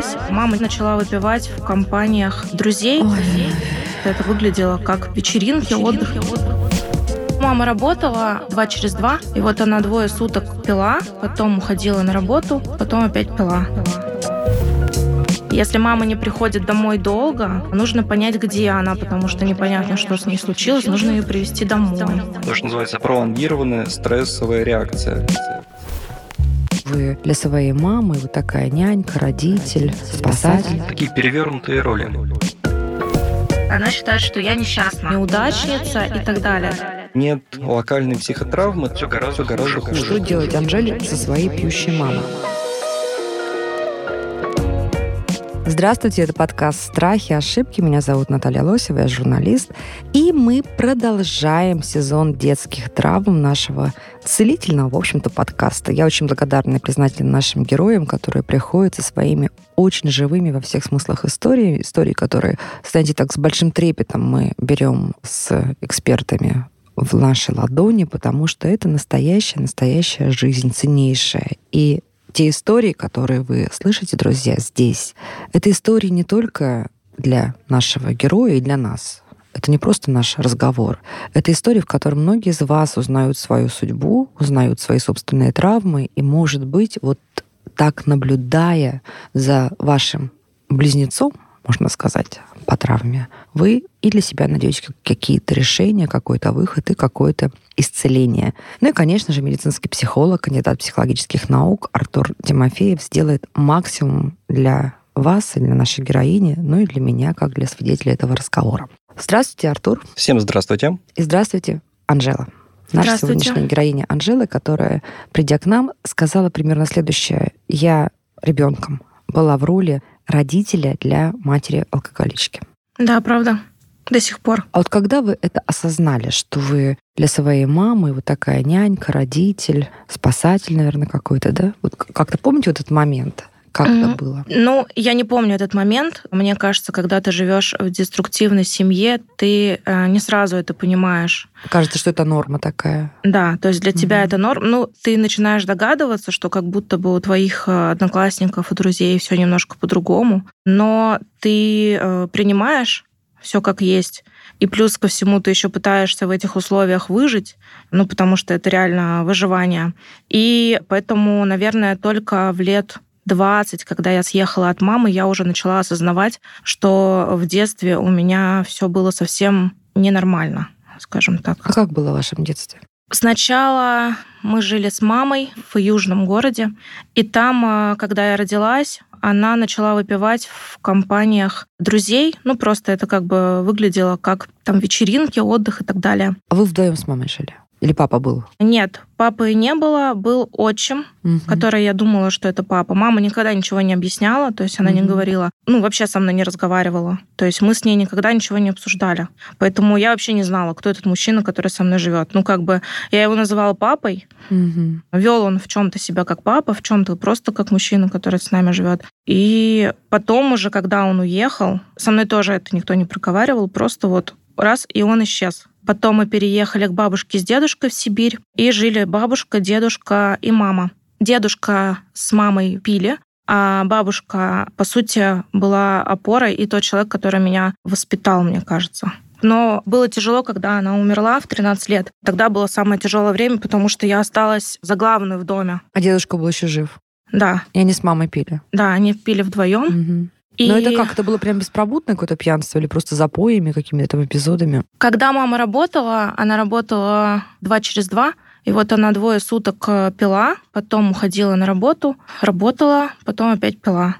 Родилась, мама начала выпивать в компаниях друзей. Ой. Это выглядело как вечеринки, отдых. Мама работала два через два, и вот она двое суток пила, потом уходила на работу, потом опять пила. Если мама не приходит домой долго, нужно понять, где она, потому что непонятно, что с ней случилось, нужно ее привести домой. То, что называется пролонгированная стрессовая реакция. Вы для своей мамы вот такая нянька, родитель, спасатель. Такие перевернутые роли. Она считает, что я несчастна, неудачница и так далее. Нет локальной психотравмы, все гораздо, гораздо хуже. Что делать Анжеле со своей пьющей мамой? Здравствуйте, это подкаст «Страхи, ошибки». Меня зовут Наталья Лосева, я журналист. И мы продолжаем сезон детских травм нашего целительного, в общем-то, подкаста. Я очень благодарна и признательна нашим героям, которые приходят со своими очень живыми во всех смыслах истории, истории, которые, знаете, так с большим трепетом мы берем с экспертами в наши ладони, потому что это настоящая, настоящая жизнь, ценнейшая. И те истории, которые вы слышите, друзья, здесь, это истории не только для нашего героя и для нас. Это не просто наш разговор. Это история, в которой многие из вас узнают свою судьбу, узнают свои собственные травмы, и, может быть, вот так наблюдая за вашим близнецом, можно сказать, по травме, вы и для себя найдете какие-то решения, какой-то выход и какое-то исцеление. Ну и, конечно же, медицинский психолог, кандидат психологических наук Артур Тимофеев сделает максимум для вас и для нашей героини, ну и для меня, как для свидетеля этого разговора. Здравствуйте, Артур. Всем здравствуйте. И здравствуйте, Анжела. Наша сегодняшняя героиня Анжела, которая, придя к нам, сказала примерно следующее. Я ребенком была в роли родителя для матери-алкоголички. Да, правда. До сих пор. А вот когда вы это осознали, что вы для своей мамы вот такая нянька, родитель, спасатель, наверное, какой-то, да? Вот как-то помните вот этот момент? Как mm-hmm. это было? Ну, я не помню этот момент. Мне кажется, когда ты живешь в деструктивной семье, ты э, не сразу это понимаешь. Кажется, что это норма такая. Да, то есть для mm-hmm. тебя это норма. Ну, ты начинаешь догадываться, что как будто бы у твоих э, одноклассников и друзей все немножко по-другому, но ты э, принимаешь все как есть. И плюс ко всему ты еще пытаешься в этих условиях выжить, ну, потому что это реально выживание. И поэтому, наверное, только в лет 20, когда я съехала от мамы, я уже начала осознавать, что в детстве у меня все было совсем ненормально, скажем так. А как было в вашем детстве? Сначала мы жили с мамой в южном городе, и там, э, когда я родилась, она начала выпивать в компаниях друзей. Ну, просто это как бы выглядело как там вечеринки, отдых и так далее. А вы вдвоем с мамой жили? Или папа был? Нет, папы не было, был отчим, угу. который я думала, что это папа. Мама никогда ничего не объясняла, то есть она угу. не говорила, ну, вообще со мной не разговаривала. То есть мы с ней никогда ничего не обсуждали. Поэтому я вообще не знала, кто этот мужчина, который со мной живет. Ну, как бы я его называла папой. Угу. Вел он в чем-то себя как папа, в чем-то просто как мужчина, который с нами живет. И потом уже, когда он уехал, со мной тоже это никто не проговаривал, просто вот раз, и он исчез. Потом мы переехали к бабушке с дедушкой в Сибирь, и жили бабушка, дедушка и мама. Дедушка с мамой пили, а бабушка, по сути, была опорой и тот человек, который меня воспитал, мне кажется. Но было тяжело, когда она умерла в 13 лет. Тогда было самое тяжелое время, потому что я осталась за главную в доме. А дедушка был еще жив? Да. И они с мамой пили? Да, они пили вдвоем. Угу. И... Но это как? Это было прям беспробудное какое-то пьянство или просто запоями, какими-то там эпизодами? Когда мама работала, она работала два через два, и вот она двое суток э, пила, потом уходила на работу, работала, потом опять пила.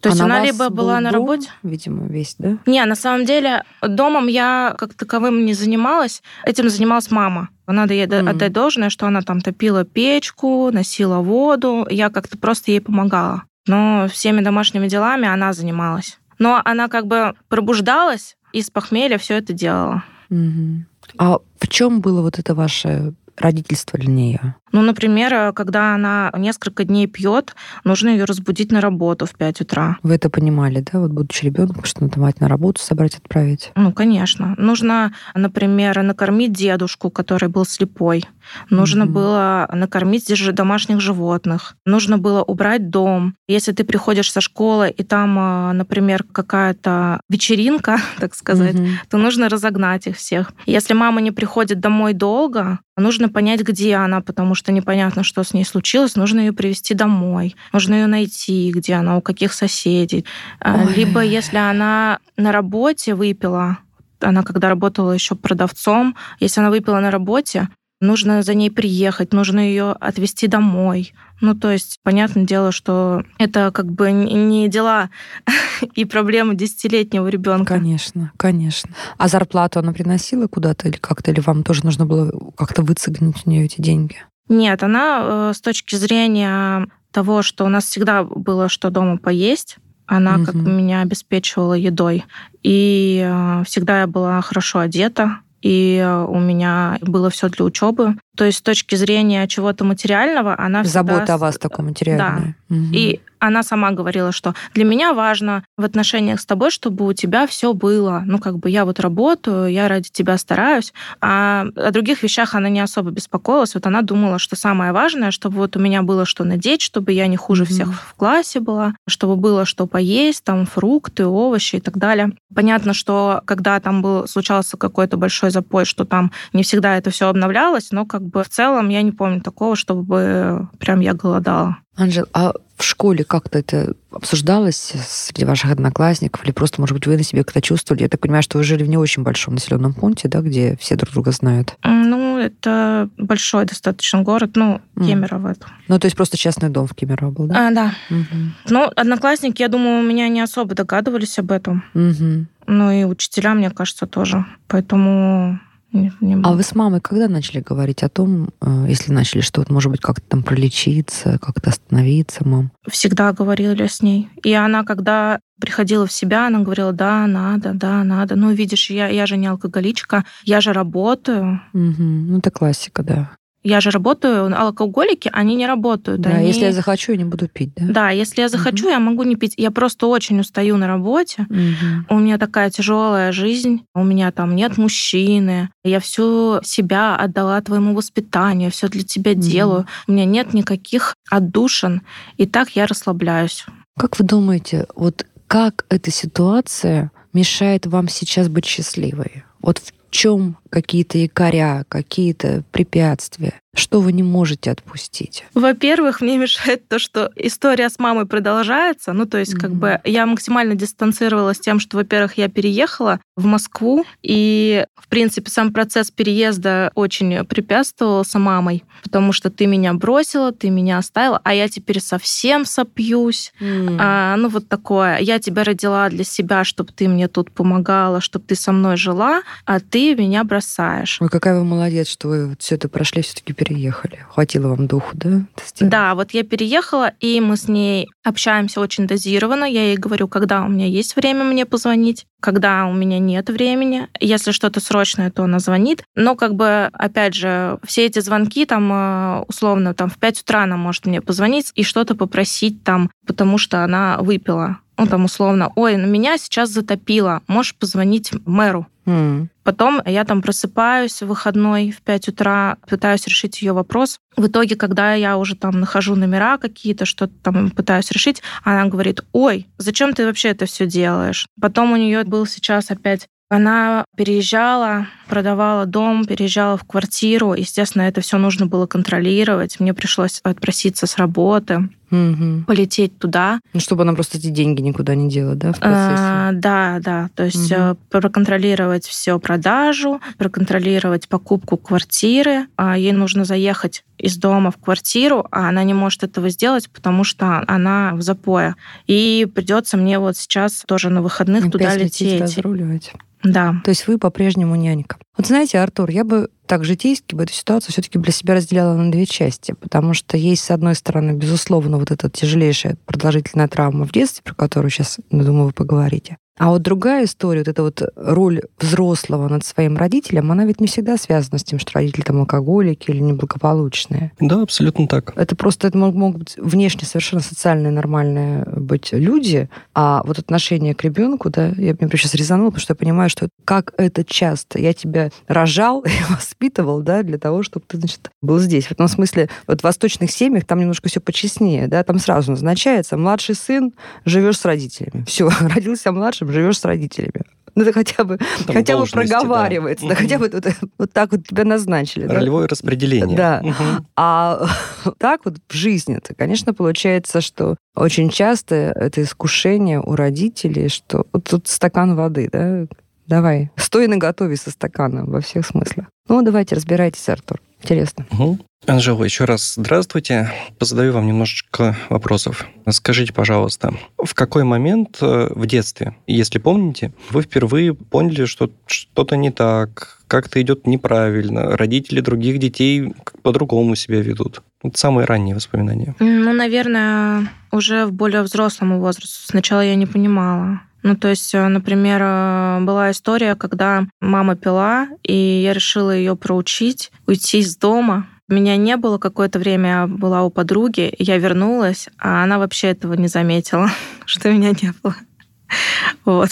То есть а она либо была на дом, работе. Видимо, весь, да? Не, на самом деле домом я как таковым не занималась. Этим занималась мама. Надо ей mm-hmm. отдать должное, что она там топила печку, носила воду. Я как-то просто ей помогала но всеми домашними делами она занималась. Но она как бы пробуждалась и с похмелья все это делала. Угу. А в чем было вот это ваше родительство для нее? Ну, например, когда она несколько дней пьет, нужно ее разбудить на работу в 5 утра. Вы это понимали, да? Вот будучи ребенком, что надо мать на работу собрать, отправить? Ну, конечно. Нужно, например, накормить дедушку, который был слепой. Нужно mm-hmm. было накормить домашних животных. Нужно было убрать дом. Если ты приходишь со школы, и там, а, например, какая-то вечеринка, так сказать, mm-hmm. то нужно разогнать их всех. Если мама не приходит домой долго, нужно понять, где она, потому что непонятно, что с ней случилось. Нужно ее привести домой. Нужно ее найти, где она, у каких соседей. А, Ой. Либо если она на работе выпила, она когда работала еще продавцом, если она выпила на работе, нужно за ней приехать, нужно ее отвезти домой. Ну, то есть, понятное дело, что это как бы не дела и проблемы десятилетнего ребенка. Конечно, конечно. А зарплату она приносила куда-то или как-то, или вам тоже нужно было как-то выцегнуть у нее эти деньги? Нет, она э, с точки зрения того, что у нас всегда было что дома поесть, она угу. как меня обеспечивала едой. И э, всегда я была хорошо одета, и э, у меня было все для учебы. То есть с точки зрения чего-то материального, она Забота всегда... о вас такой материальная. Да. Угу. И она сама говорила, что для меня важно в отношениях с тобой, чтобы у тебя все было. Ну, как бы я вот работаю, я ради тебя стараюсь. А о других вещах она не особо беспокоилась. Вот она думала, что самое важное, чтобы вот у меня было что надеть, чтобы я не хуже mm-hmm. всех в классе была, чтобы было что поесть, там фрукты, овощи и так далее. Понятно, что когда там был, случался какой-то большой запой, что там не всегда это все обновлялось, но как бы в целом я не помню такого, чтобы прям я голодала. Анжел, а в школе как-то это обсуждалось среди ваших одноклассников? Или просто, может быть, вы на себе как-то чувствовали? Я так понимаю, что вы жили в не очень большом населенном пункте, да, где все друг друга знают? Ну, это большой достаточно город, ну, Кемерово. Mm. Ну, то есть просто частный дом в Кемерово был, да? А, да. Угу. Ну, одноклассники, я думаю, у меня не особо догадывались об этом. Угу. Ну, и учителя, мне кажется, тоже. Поэтому нет, не а вы с мамой когда начали говорить о том, э, если начали, что вот, может быть, как-то там пролечиться, как-то остановиться, мам? Всегда говорили с ней. И она, когда приходила в себя, она говорила, да, надо, да, надо. Ну, видишь, я, я же не алкоголичка, я же работаю. Угу. Ну, это классика, да я же работаю, алкоголики, они не работают. Да, они... если я захочу, я не буду пить, да? Да, если я захочу, угу. я могу не пить. Я просто очень устаю на работе. Угу. У меня такая тяжелая жизнь, у меня там нет мужчины, я всю себя отдала твоему воспитанию, все для тебя угу. делаю. У меня нет никаких отдушин, и так я расслабляюсь. Как вы думаете, вот как эта ситуация мешает вам сейчас быть счастливой? Вот в чем какие-то якоря, какие-то препятствия? Что вы не можете отпустить? Во-первых, мне мешает то, что история с мамой продолжается. Ну, то есть, mm-hmm. как бы я максимально дистанцировалась тем, что, во-первых, я переехала в Москву, и, в принципе, сам процесс переезда очень препятствовался мамой, потому что ты меня бросила, ты меня оставила, а я теперь совсем сопьюсь. Mm. А, ну, вот такое. Я тебя родила для себя, чтобы ты мне тут помогала, чтобы ты со мной жила, а ты меня бросаешь. Ой, какая вы молодец, что вы вот все это прошли, все-таки переехали. Хватило вам духу, да? Да, вот я переехала, и мы с ней общаемся очень дозированно. Я ей говорю, когда у меня есть время мне позвонить, когда у меня нет времени. Если что-то срочное, то она звонит. Но как бы, опять же, все эти звонки там э, условно там в 5 утра она может мне позвонить и что-то попросить там, потому что она выпила ну, там условно, ой, на меня сейчас затопило, можешь позвонить мэру. Mm. Потом я там просыпаюсь в выходной в 5 утра, пытаюсь решить ее вопрос. В итоге, когда я уже там нахожу номера какие-то, что-то там пытаюсь решить, она говорит, ой, зачем ты вообще это все делаешь? Потом у нее был сейчас опять она переезжала, продавала дом, переезжала в квартиру. Естественно, это все нужно было контролировать. Мне пришлось отпроситься с работы, угу. полететь туда. Ну, чтобы она просто эти деньги никуда не делала, да, в процессе? А, да, да. То есть угу. проконтролировать все продажу, проконтролировать покупку квартиры. А ей нужно заехать из дома в квартиру, а она не может этого сделать, потому что она в запое. И придется мне вот сейчас тоже на выходных туда лететь. разруливать. Да. То есть вы по-прежнему нянька. Вот знаете, Артур, я бы так житейски бы эту ситуацию все-таки для себя разделяла на две части, потому что есть, с одной стороны, безусловно, вот эта тяжелейшая продолжительная травма в детстве, про которую сейчас, думаю, вы поговорите. А вот другая история, вот эта вот роль взрослого над своим родителем, она ведь не всегда связана с тем, что родители там алкоголики или неблагополучные. Да, абсолютно так. Это просто это могут быть внешне совершенно социальные, нормальные быть люди, а вот отношение к ребенку, да, я мне сейчас резанула, потому что я понимаю, что как это часто. Я тебя рожал и воспитывал, да, для того, чтобы ты, значит, был здесь. В этом смысле, вот в восточных семьях там немножко все почестнее, да, там сразу назначается, младший сын, живешь с родителями. Все, родился младшим, живешь с родителями. Ну, это хотя бы, Там хотя бы проговаривается, да. да, хотя бы вот, вот так вот тебя назначили. Ролевое да? распределение. Да. Угу. А так вот в жизни это, конечно, получается, что очень часто это искушение у родителей, что вот тут стакан воды, да, давай, стой на готове со стаканом во всех смыслах. Ну, давайте, разбирайтесь, Артур. Интересно. Угу. Анжела, еще раз здравствуйте. Позадаю вам немножечко вопросов. Скажите, пожалуйста, в какой момент э, в детстве, если помните, вы впервые поняли, что что-то не так, как-то идет неправильно, родители других детей по-другому себя ведут? Вот самые ранние воспоминания. Ну, наверное, уже в более взрослом возрасте. Сначала я не понимала. Ну, то есть, э, например, э, была история, когда мама пила, и я решила ее проучить, уйти из дома, меня не было какое-то время, я была у подруги, я вернулась, а она вообще этого не заметила, что меня не было. Вот.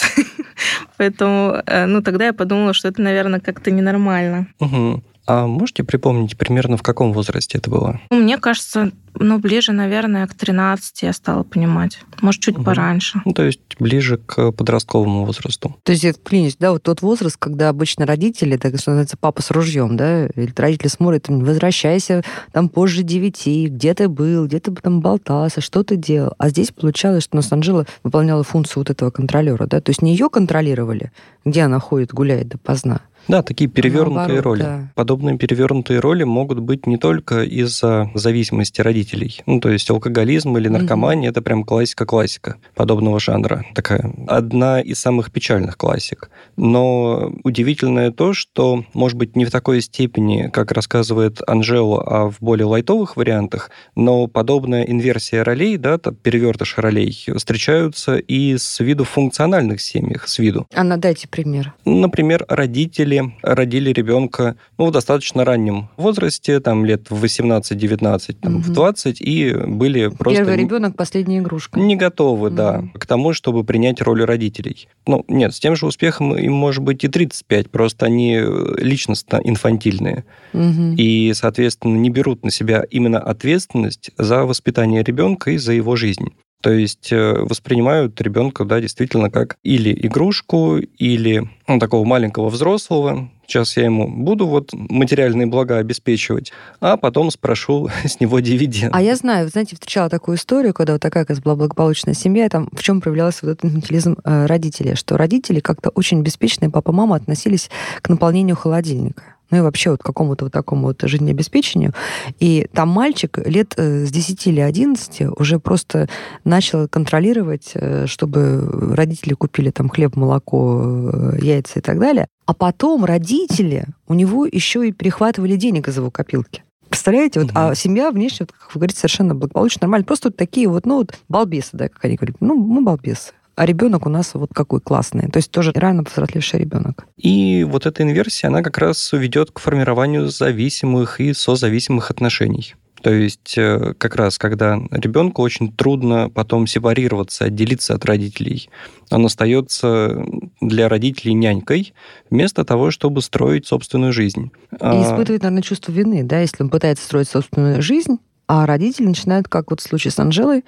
Поэтому, э, ну, тогда я подумала, что это, наверное, как-то ненормально. Угу. А можете припомнить примерно в каком возрасте это было? Ну, мне кажется, ну, ближе, наверное, к 13 я стала понимать. Может, чуть угу. пораньше. Ну, то есть ближе к подростковому возрасту. То есть это клинич, да, вот тот возраст, когда обычно родители, так что называется, папа с ружьем, да, или родители смотрят, возвращайся там позже девяти, где ты был, где ты там болтался, что ты делал. А здесь получалось, что у нас Анжела выполняла функцию вот этого контролера, да, то есть не ее контролировали, где она ходит, гуляет допоздна, да, такие перевернутые Наоборот, роли. Да. Подобные перевернутые роли могут быть не только из-за зависимости родителей. Ну, то есть алкоголизм или наркомания угу. это прям классика-классика подобного жанра. Такая одна из самых печальных классик. Но удивительное то, что, может быть, не в такой степени, как рассказывает Анжела, а в более лайтовых вариантах, но подобная инверсия ролей, да, перевертыш ролей, встречаются и с виду функциональных семьях, с виду. А дайте пример. Например, родители родители родили ребенка ну, в достаточно раннем возрасте, там лет в 18-19, там, угу. в 20, и были просто... Первый ребенок, последняя игрушка. Не готовы, угу. да, к тому, чтобы принять роль родителей. Ну, нет, с тем же успехом им может быть и 35, просто они личностно инфантильные. Угу. И, соответственно, не берут на себя именно ответственность за воспитание ребенка и за его жизнь. То есть э, воспринимают ребенка, да, действительно как или игрушку, или ну, такого маленького взрослого. Сейчас я ему буду вот материальные блага обеспечивать, а потом спрошу с него дивиденд. А я знаю, знаете, встречала такую историю, когда вот такая как была благополучная семья, там в чем проявлялся вот этот инфантилизм э, родителей, что родители как-то очень беспечные, папа-мама относились к наполнению холодильника ну и вообще вот какому-то вот такому вот жизнеобеспечению. И там мальчик лет э, с 10 или 11 уже просто начал контролировать, э, чтобы родители купили там хлеб, молоко, э, яйца и так далее. А потом родители у него еще и перехватывали денег из его копилки. Представляете? Вот, угу. А семья внешне, как вы говорите, совершенно благополучно, нормально. Просто вот такие вот, ну, вот балбесы, да, как они говорят. Ну, мы балбесы а ребенок у нас вот какой классный. То есть тоже рано повзрослевший ребенок. И вот эта инверсия, она как раз ведет к формированию зависимых и созависимых отношений. То есть э, как раз, когда ребенку очень трудно потом сепарироваться, отделиться от родителей, он остается для родителей нянькой, вместо того, чтобы строить собственную жизнь. И а испытывает, наверное, чувство вины, да, если он пытается строить собственную жизнь, а родители начинают, как вот в случае с Анжелой,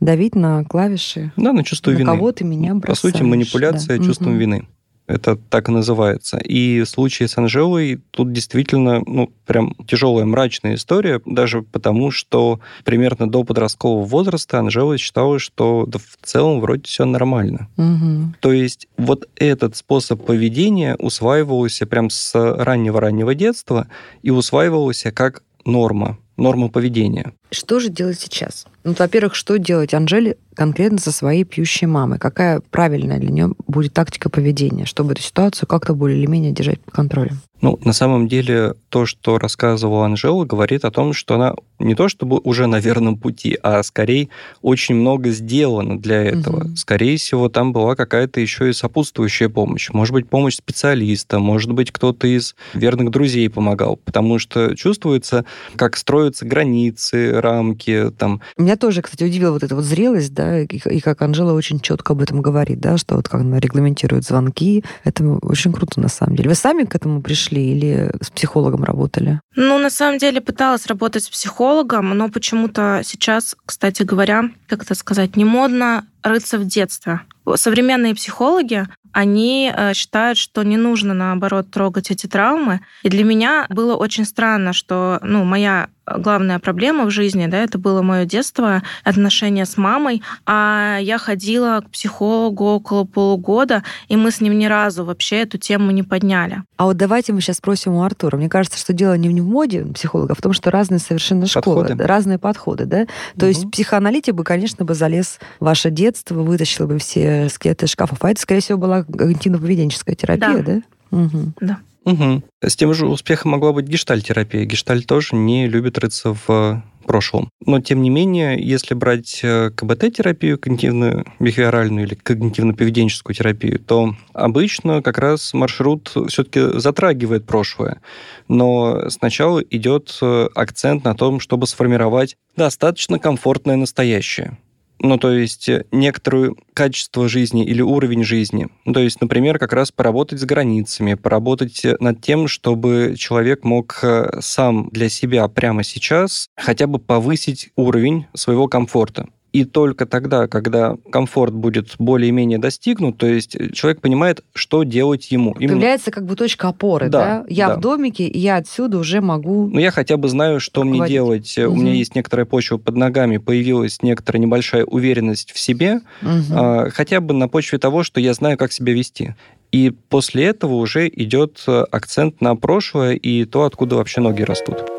давить на клавиши. Да, на чувство на вины. кого ты меня бросаешь. По сути, манипуляция да. чувством угу. вины. Это так и называется. И в случае с Анжелой тут действительно, ну, прям тяжелая, мрачная история, даже потому, что примерно до подросткового возраста Анжела считала, что да, в целом вроде все нормально. Угу. То есть вот этот способ поведения усваивался прям с раннего-раннего детства и усваивался как норма норму поведения. Что же делать сейчас? Ну, во-первых, что делать Анжеле конкретно со своей пьющей мамой? Какая правильная для нее будет тактика поведения, чтобы эту ситуацию как-то более или менее держать под контролем? Ну, на самом деле, то, что рассказывала Анжела, говорит о том, что она не то чтобы уже на верном пути, а скорее очень много сделано для этого. Угу. Скорее всего, там была какая-то еще и сопутствующая помощь. Может быть, помощь специалиста, может быть, кто-то из верных друзей помогал, потому что чувствуется, как строятся границы, рамки. Там. Меня тоже, кстати, удивила вот эта вот зрелость, да, и, и как Анжела очень четко об этом говорит, да, что вот как она регламентирует звонки. Это очень круто, на самом деле. Вы сами к этому пришли? или с психологом работали? Ну, на самом деле пыталась работать с психологом, но почему-то сейчас, кстати говоря, как это сказать, не модно рыться в детстве. Современные психологи, они э, считают, что не нужно, наоборот, трогать эти травмы. И для меня было очень странно, что ну, моя главная проблема в жизни, да, это было мое детство, отношения с мамой, а я ходила к психологу около полугода, и мы с ним ни разу вообще эту тему не подняли. А вот давайте мы сейчас спросим у Артура. Мне кажется, что дело не в моде психолога, а в том, что разные совершенно школы, подходы. разные подходы, да? То угу. есть психоаналитик бы, конечно, бы залез в ваше детство, вытащил бы все скелеты шкафов, а это, скорее всего, была когнитивно-поведенческая терапия, да? Да. Угу. да. Угу. С тем же успехом могла быть гештальтерапия. Гешталь тоже не любит рыться в прошлом. Но, тем не менее, если брать э, КБТ-терапию, когнитивную бихевиоральную или когнитивно-поведенческую терапию, то обычно как раз маршрут все-таки затрагивает прошлое. Но сначала идет э, акцент на том, чтобы сформировать достаточно комфортное настоящее ну, то есть э, некоторое качество жизни или уровень жизни. Ну, то есть, например, как раз поработать с границами, поработать э, над тем, чтобы человек мог э, сам для себя прямо сейчас хотя бы повысить уровень своего комфорта. И только тогда, когда комфорт будет более-менее достигнут, то есть человек понимает, что делать ему. Появляется как бы точка опоры, да? да? Я да. в домике, и я отсюда уже могу... Ну, я хотя бы знаю, что мне делать. Угу. У меня есть некоторая почва под ногами, появилась некоторая небольшая уверенность в себе, угу. хотя бы на почве того, что я знаю, как себя вести. И после этого уже идет э, акцент на прошлое и то, откуда вообще ноги растут.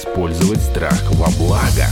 Использовать страх во благо.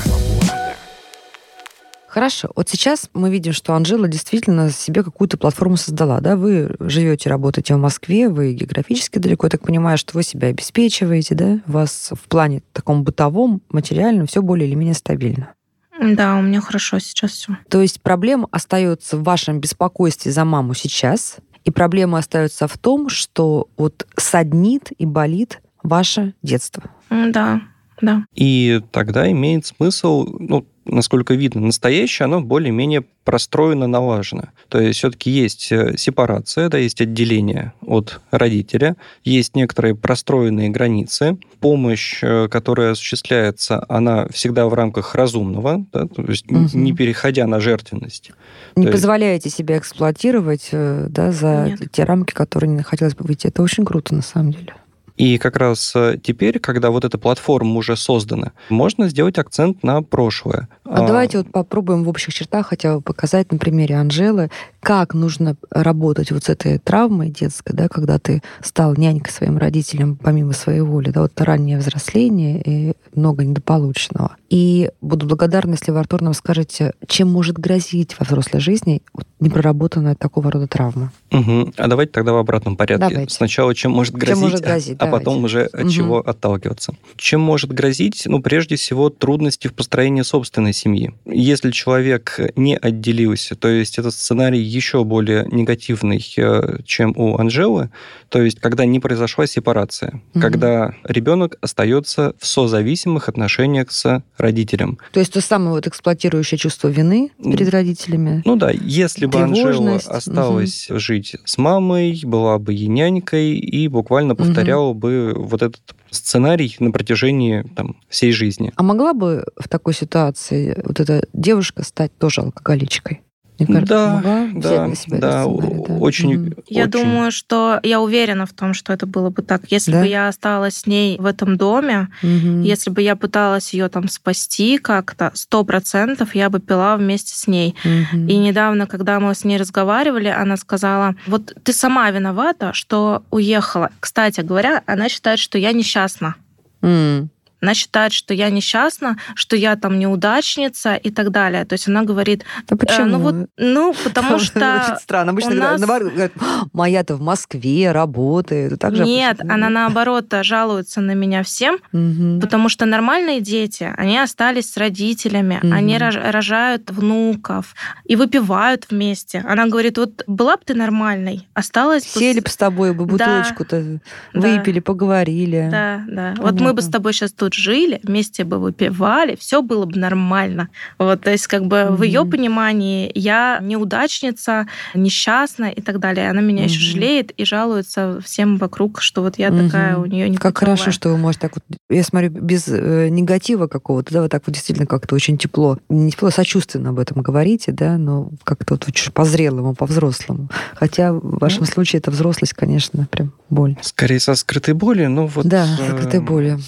Хорошо. Вот сейчас мы видим, что Анжела действительно себе какую-то платформу создала. Да? Вы живете, работаете в Москве, вы географически далеко. Я так понимаю, что вы себя обеспечиваете, да? У вас в плане таком бытовом, материальном все более или менее стабильно. Да, у меня хорошо сейчас все. То есть проблема остается в вашем беспокойстве за маму сейчас, и проблема остается в том, что вот саднит и болит ваше детство. Да, да. И тогда имеет смысл, ну, насколько видно, настоящее, оно более-менее простроено, налажено. То есть все-таки есть э, сепарация, да, есть отделение от родителя, есть некоторые простроенные границы. Помощь, э, которая осуществляется, она всегда в рамках разумного, да, то есть угу. не переходя на жертвенность. Не то позволяете есть... себя эксплуатировать э, да, за Нет. те рамки, которые не хотелось бы выйти. Это очень круто, на самом деле. И как раз э, теперь, когда вот эта платформа уже создана, можно сделать акцент на прошлое. А, а давайте вот попробуем в общих чертах хотя бы показать на примере Анжелы, как нужно работать вот с этой травмой детской, да, когда ты стал нянькой своим родителям помимо своей воли, да, вот раннее взросление и много недополученного. И буду благодарна, если вы, Артур, нам скажете, чем может грозить во взрослой жизни непроработанная такого рода травма. Угу. А давайте тогда в обратном порядке. Давайте. Сначала, чем может грозить, чем может грозить а давайте. потом уже от угу. чего отталкиваться. Чем может грозить? Ну, прежде всего, трудности в построении собственной семьи. Если человек не отделился, то есть этот сценарий еще более негативный, э, чем у Анжелы, то есть когда не произошла сепарация, угу. когда ребенок остается в созависимых отношениях с родителем. То есть то самое вот эксплуатирующее чувство вины перед родителями. Ну да, если бы Анжела осталась угу. жить с мамой, была бы ей нянькой и буквально повторяла угу. бы вот этот сценарий на протяжении там, всей жизни. А могла бы в такой ситуации вот эта девушка стать тоже алкоголичкой? Мне кажется, да, могла да, на себя да, сценарий, да, очень, угу. Я очень. думаю, что я уверена в том, что это было бы так. Если Да? бы я осталась с ней в этом доме, Мгм. если бы я пыталась ее там спасти как-то, сто процентов я бы пила вместе с ней. Мгм. И недавно, когда мы с ней разговаривали, она сказала, вот ты сама виновата, что уехала. Кстати говоря, она считает, что я несчастна. М. Она считает, что я несчастна, что я там неудачница и так далее. То есть она говорит, э, почему? ну вот, ну потому Очень что странно. Обычно нас- говорят, «А, моя-то в Москве работает. Так же нет, она наоборот жалуется на меня всем, потому что нормальные дети, они остались с родителями, они рож- рожают внуков и выпивают вместе. Она говорит, вот была бы ты нормальной, осталась бы... Сели бы с тобой бы бутылочку-то, Да. выпили, поговорили. Да, да. Вот мы бы с тобой сейчас тут жили, вместе бы выпивали, все было бы нормально. Вот, то есть как бы в ее понимании я неудачница, несчастна и так далее. Она меня еще Мгм. жалеет и жалуется всем вокруг, что вот я Мгм. такая у нее не Как хорошо, что вы можете так вот, я смотрю, без э, негатива какого-то, да, вы так вот действительно как-то очень тепло, не тепло, а сочувственно об этом говорите, да, но как-то вот очень по-зрелому, по-взрослому. Хотя в вашем Ну. случае это взрослость, конечно, прям боль. Скорее со скрытой болью, ну вот... да, э, закрытой болью.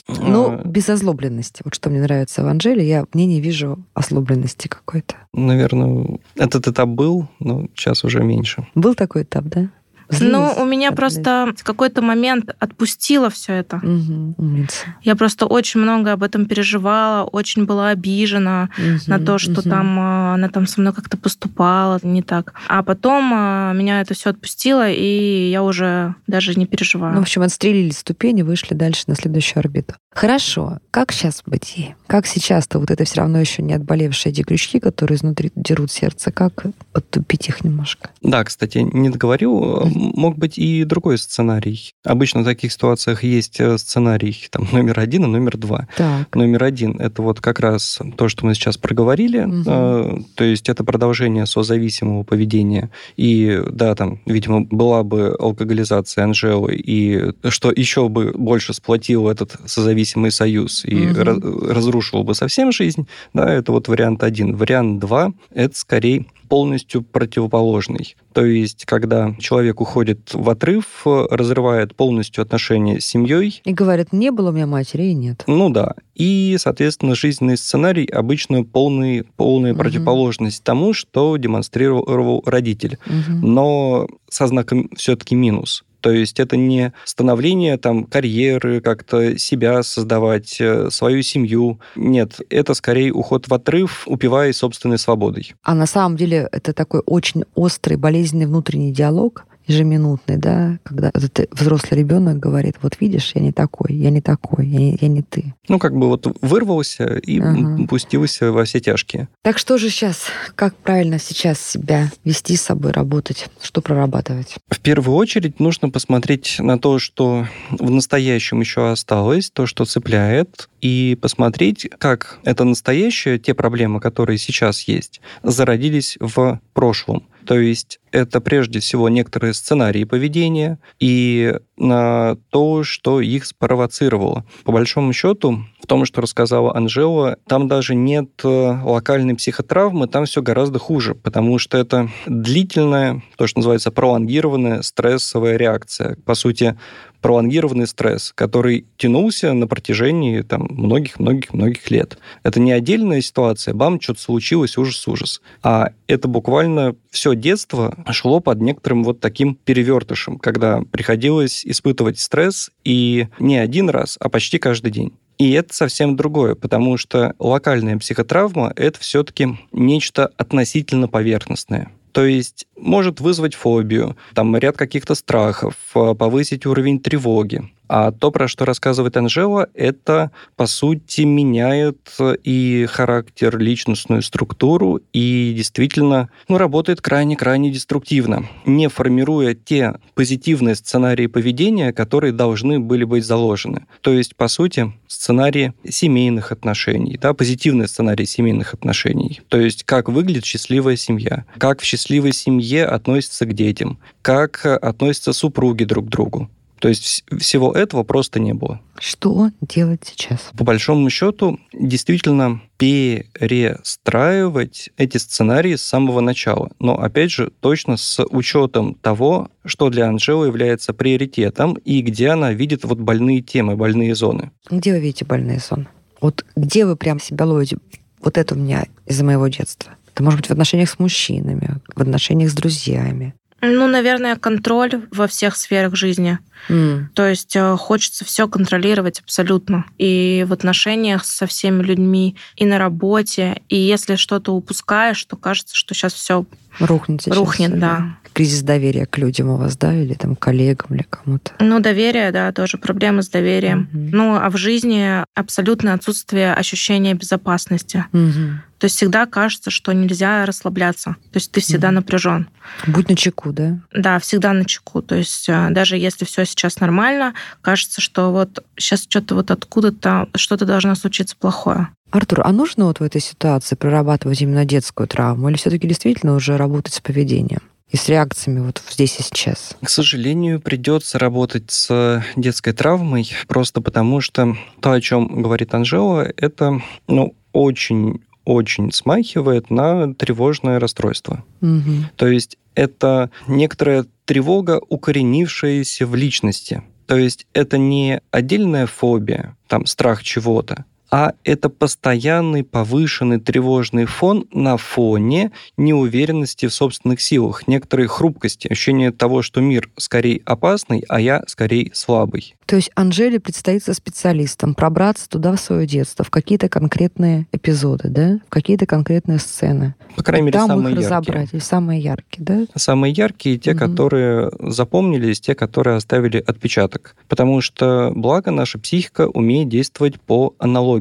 Без озлобленности. Вот что мне нравится в Анжеле, я в ней не вижу озлобленности какой-то. Наверное, этот этап был, но сейчас уже меньше. Был такой этап, да? Ну, Злилась, у меня просто в какой-то момент отпустила все это. Мгм, умница. Я просто очень много об этом переживала, очень была обижена. на Мгм, то, что мгм. там а, она там со мной как-то поступала не так. А потом а, меня это все отпустило, и я уже даже не переживаю. Ну, в общем, отстрелили ступени, вышли дальше на следующую орбиту. Хорошо. Как сейчас быть ей? Как сейчас-то вот это все равно еще не отболевшие эти крючки, которые изнутри дерут сердце, как подтупить их немножко? Да, кстати, не договорил, мог быть и другой сценарий. Обычно в таких ситуациях есть э, сценарий там, номер один и номер два. Так. Номер один – это вот как раз то, что мы сейчас проговорили, э, то есть это продолжение созависимого поведения. И да, там, видимо, была бы алкоголизация Анжелы, и что еще бы больше сплотило этот созависимый союз и Мгм. ra- разрушил бы совсем жизнь, да, это вот вариант один. Вариант два – это скорее полностью противоположный. То есть, когда человек уходит в отрыв, разрывает полностью отношения с семьей, И говорят, не было у меня матери, и нет. ну да. И, соответственно, жизненный сценарий обычно полный, полная Мгм. противоположность тому, что демонстрировал родитель. Мгм. Но со знаком все-таки минус. То есть это не становление там карьеры, как-то себя создавать, э, свою семью. Нет, это скорее уход в отрыв, упиваясь собственной свободой. А на самом деле это такой очень острый, болезненный внутренний диалог, ежеминутный, да, когда этот взрослый ребенок говорит, вот видишь, я не такой, я не такой, я не, я не ты. Ну, как бы вот вырвался и Ага. пустился во все тяжкие. Так что же сейчас, как правильно сейчас себя вести с собой, работать, что прорабатывать? В первую очередь нужно посмотреть на то, что в настоящем еще осталось, то, что цепляет, и посмотреть, как это настоящее, те проблемы, которые сейчас есть, зародились в прошлом. То есть это прежде всего некоторые сценарии поведения и на то, что их спровоцировало. По большому счету, в том, что рассказала Анжела, там даже нет э, локальной психотравмы, там все гораздо хуже, потому что это длительная, то, что называется пролонгированная стрессовая реакция. По сути, пролонгированный стресс, который тянулся на протяжении там, многих-многих-многих лет. Это не отдельная ситуация, бам, что-то случилось, ужас-ужас. А это буквально все детство шло под некоторым вот таким перевертышем, когда приходилось испытывать стресс и не один раз, а почти каждый день. И это совсем другое, потому что локальная психотравма – это все-таки нечто относительно поверхностное. То есть может вызвать фобию, там ряд каких-то страхов, э, повысить уровень тревоги. А то, про что рассказывает Анжела, это, по сути, меняет и характер, личностную структуру, и действительно ну, работает крайне-крайне деструктивно, не формируя те позитивные сценарии поведения, которые должны были быть заложены. То есть, по сути, сценарии семейных отношений, да, позитивные сценарии семейных отношений. То есть, как выглядит счастливая семья, как в счастливой семье относятся к детям, как относятся супруги друг к другу. То есть всего этого просто не было. Что делать сейчас? По большому счету, действительно перестраивать эти сценарии с самого начала. Но, опять же, точно с учетом того, что для Анжелы является приоритетом и где она видит вот больные темы, больные зоны. Где вы видите больные зоны? Вот где вы прям себя ловите? Вот это у меня из-за моего детства. Это может быть в отношениях с мужчинами, в отношениях с друзьями. Ну, наверное, контроль во всех сферах жизни. Mm. То есть э, хочется все контролировать абсолютно. И в отношениях со всеми людьми, и на работе. И если что-то упускаешь, то кажется, что сейчас все рухнет. Сейчас, рухнет, да. Кризис доверия к людям у вас, да, или там коллегам, или кому-то? Ну, доверие, да, тоже проблемы с доверием. Mm-hmm. Ну, а в жизни абсолютное отсутствие ощущения безопасности. Mm-hmm. То есть всегда кажется, что нельзя расслабляться. То есть ты всегда mm-hmm. напряжен. Будь на чеку, да? Да, всегда на чеку. То есть э, даже если все сейчас нормально, кажется, что вот сейчас что-то вот откуда-то что-то должно случиться плохое. Артур, а нужно вот в этой ситуации прорабатывать именно детскую травму или все-таки действительно уже работать с поведением? и с реакциями вот здесь и сейчас? К сожалению, придется работать с детской травмой, просто потому что то, о чем говорит Анжела, это ну, очень очень смахивает на тревожное расстройство. Угу. То есть это некоторая тревога, укоренившаяся в личности. То есть это не отдельная фобия, там страх чего-то, а это постоянный повышенный тревожный фон на фоне неуверенности в собственных силах, некоторой хрупкости, ощущение того, что мир скорее опасный, а я скорее слабый. То есть Анжеле предстоит со специалистом пробраться туда в свое детство, в какие-то конкретные эпизоды, да, в какие-то конкретные сцены. По крайней мере, там самые их яркие. разобрать, и самые яркие, да? Самые яркие, те, угу. которые запомнились, те, которые оставили отпечаток. Потому что, благо, наша психика умеет действовать по аналогии.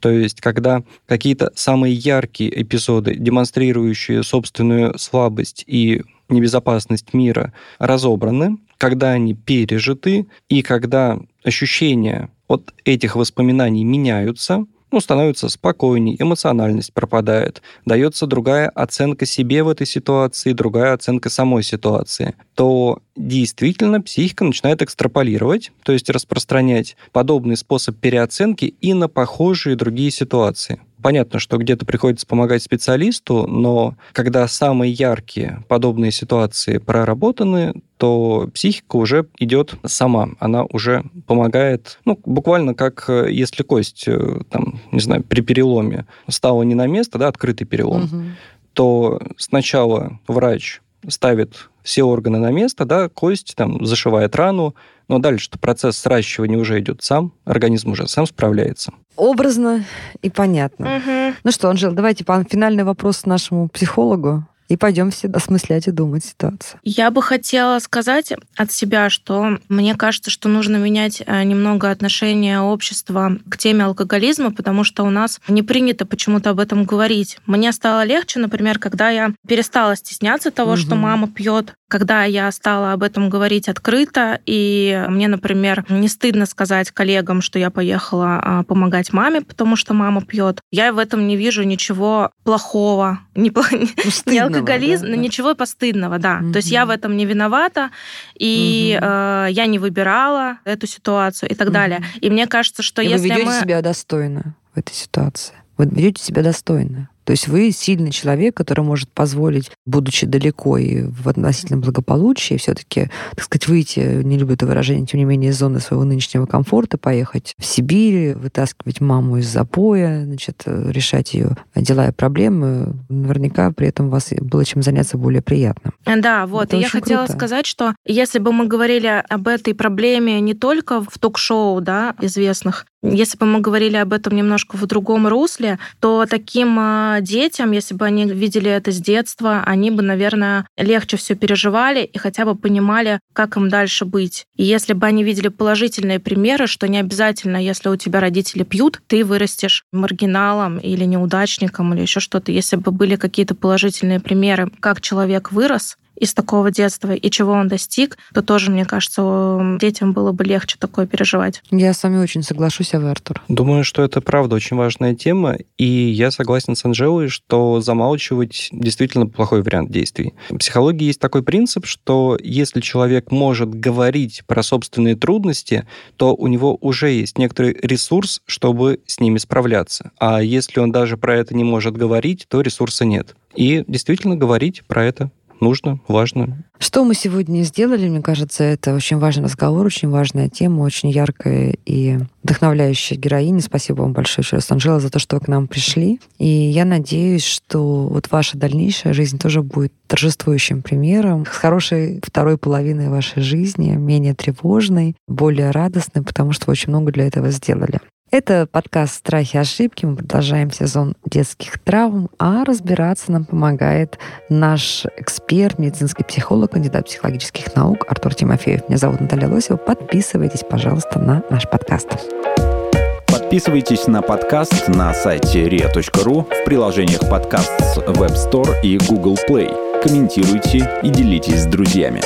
То есть, когда какие-то самые яркие эпизоды, демонстрирующие собственную слабость и небезопасность мира, разобраны, когда они пережиты, и когда ощущения от этих воспоминаний меняются, ну, становится спокойней, эмоциональность пропадает, дается другая оценка себе в этой ситуации, другая оценка самой ситуации, то действительно психика начинает экстраполировать, то есть распространять подобный способ переоценки и на похожие другие ситуации. Понятно, что где-то приходится помогать специалисту, но когда самые яркие подобные ситуации проработаны, то психика уже идет сама, она уже помогает, ну, буквально как э, если кость, э, там, не знаю, при переломе стала не на место, да, открытый перелом, угу. то сначала врач ставит все органы на место, да, кость там зашивает рану, но дальше процесс сращивания уже идет сам, организм уже сам справляется. Образно и понятно. Угу. Ну что, Анжел, давайте финальный вопрос нашему психологу и пойдем все осмыслять и думать ситуацию. Я бы хотела сказать от себя, что мне кажется, что нужно менять э, немного отношение общества к теме алкоголизма, потому что у нас не принято почему-то об этом говорить. Мне стало легче, например, когда я перестала стесняться того, угу. что мама пьет, когда я стала об этом говорить открыто, и мне, например, не стыдно сказать коллегам, что я поехала а, помогать маме, потому что мама пьет. Я в этом не вижу ничего плохого, не, ну, не алкоголизм, да, да. ничего постыдного, да. Угу. То есть я в этом не виновата, и угу. э, я не выбирала эту ситуацию и так угу. далее. И мне кажется, что и если вы ведете мы... себя достойно в этой ситуации. Вы ведете себя достойно. То есть вы сильный человек, который может позволить, будучи далеко и в относительном благополучии, все-таки, так сказать, выйти, не люблю это выражение, тем не менее, из зоны своего нынешнего комфорта, поехать в Сибирь, вытаскивать маму из запоя, значит, решать ее дела и проблемы. Наверняка при этом у вас было чем заняться более приятно. Да, вот. Это и я хотела круто. сказать, что если бы мы говорили об этой проблеме не только в ток-шоу, да, известных, если бы мы говорили об этом немножко в другом русле, то таким а, детям, если бы они видели это с детства, они бы, наверное, легче все переживали и хотя бы понимали, как им дальше быть. И если бы они видели положительные примеры, что не обязательно, если у тебя родители пьют, ты вырастешь маргиналом или неудачником или еще что-то. Если бы были какие-то положительные примеры, как человек вырос, из такого детства и чего он достиг, то тоже, мне кажется, детям было бы легче такое переживать. Я с вами очень соглашусь, Ава Артур. Думаю, что это правда очень важная тема, и я согласен с Анжелой, что замалчивать действительно плохой вариант действий. В психологии есть такой принцип, что если человек может говорить про собственные трудности, то у него уже есть некоторый ресурс, чтобы с ними справляться. А если он даже про это не может говорить, то ресурса нет. И действительно говорить про это нужно, важно. Что мы сегодня сделали, мне кажется, это очень важный разговор, очень важная тема, очень яркая и вдохновляющая героиня. Спасибо вам большое еще раз, Анжела, за то, что вы к нам пришли. И я надеюсь, что вот ваша дальнейшая жизнь тоже будет торжествующим примером, с хорошей второй половиной вашей жизни, менее тревожной, более радостной, потому что вы очень много для этого сделали. Это подкаст «Страхи и ошибки». Мы продолжаем сезон детских травм, а разбираться нам помогает наш эксперт, медицинский психолог, кандидат психологических наук Артур Тимофеев. Меня зовут Наталья Лосева. Подписывайтесь, пожалуйста, на наш подкаст. Подписывайтесь на подкаст на сайте ria.ru в приложениях подкаст с Web Store и Google Play. Комментируйте и делитесь с друзьями.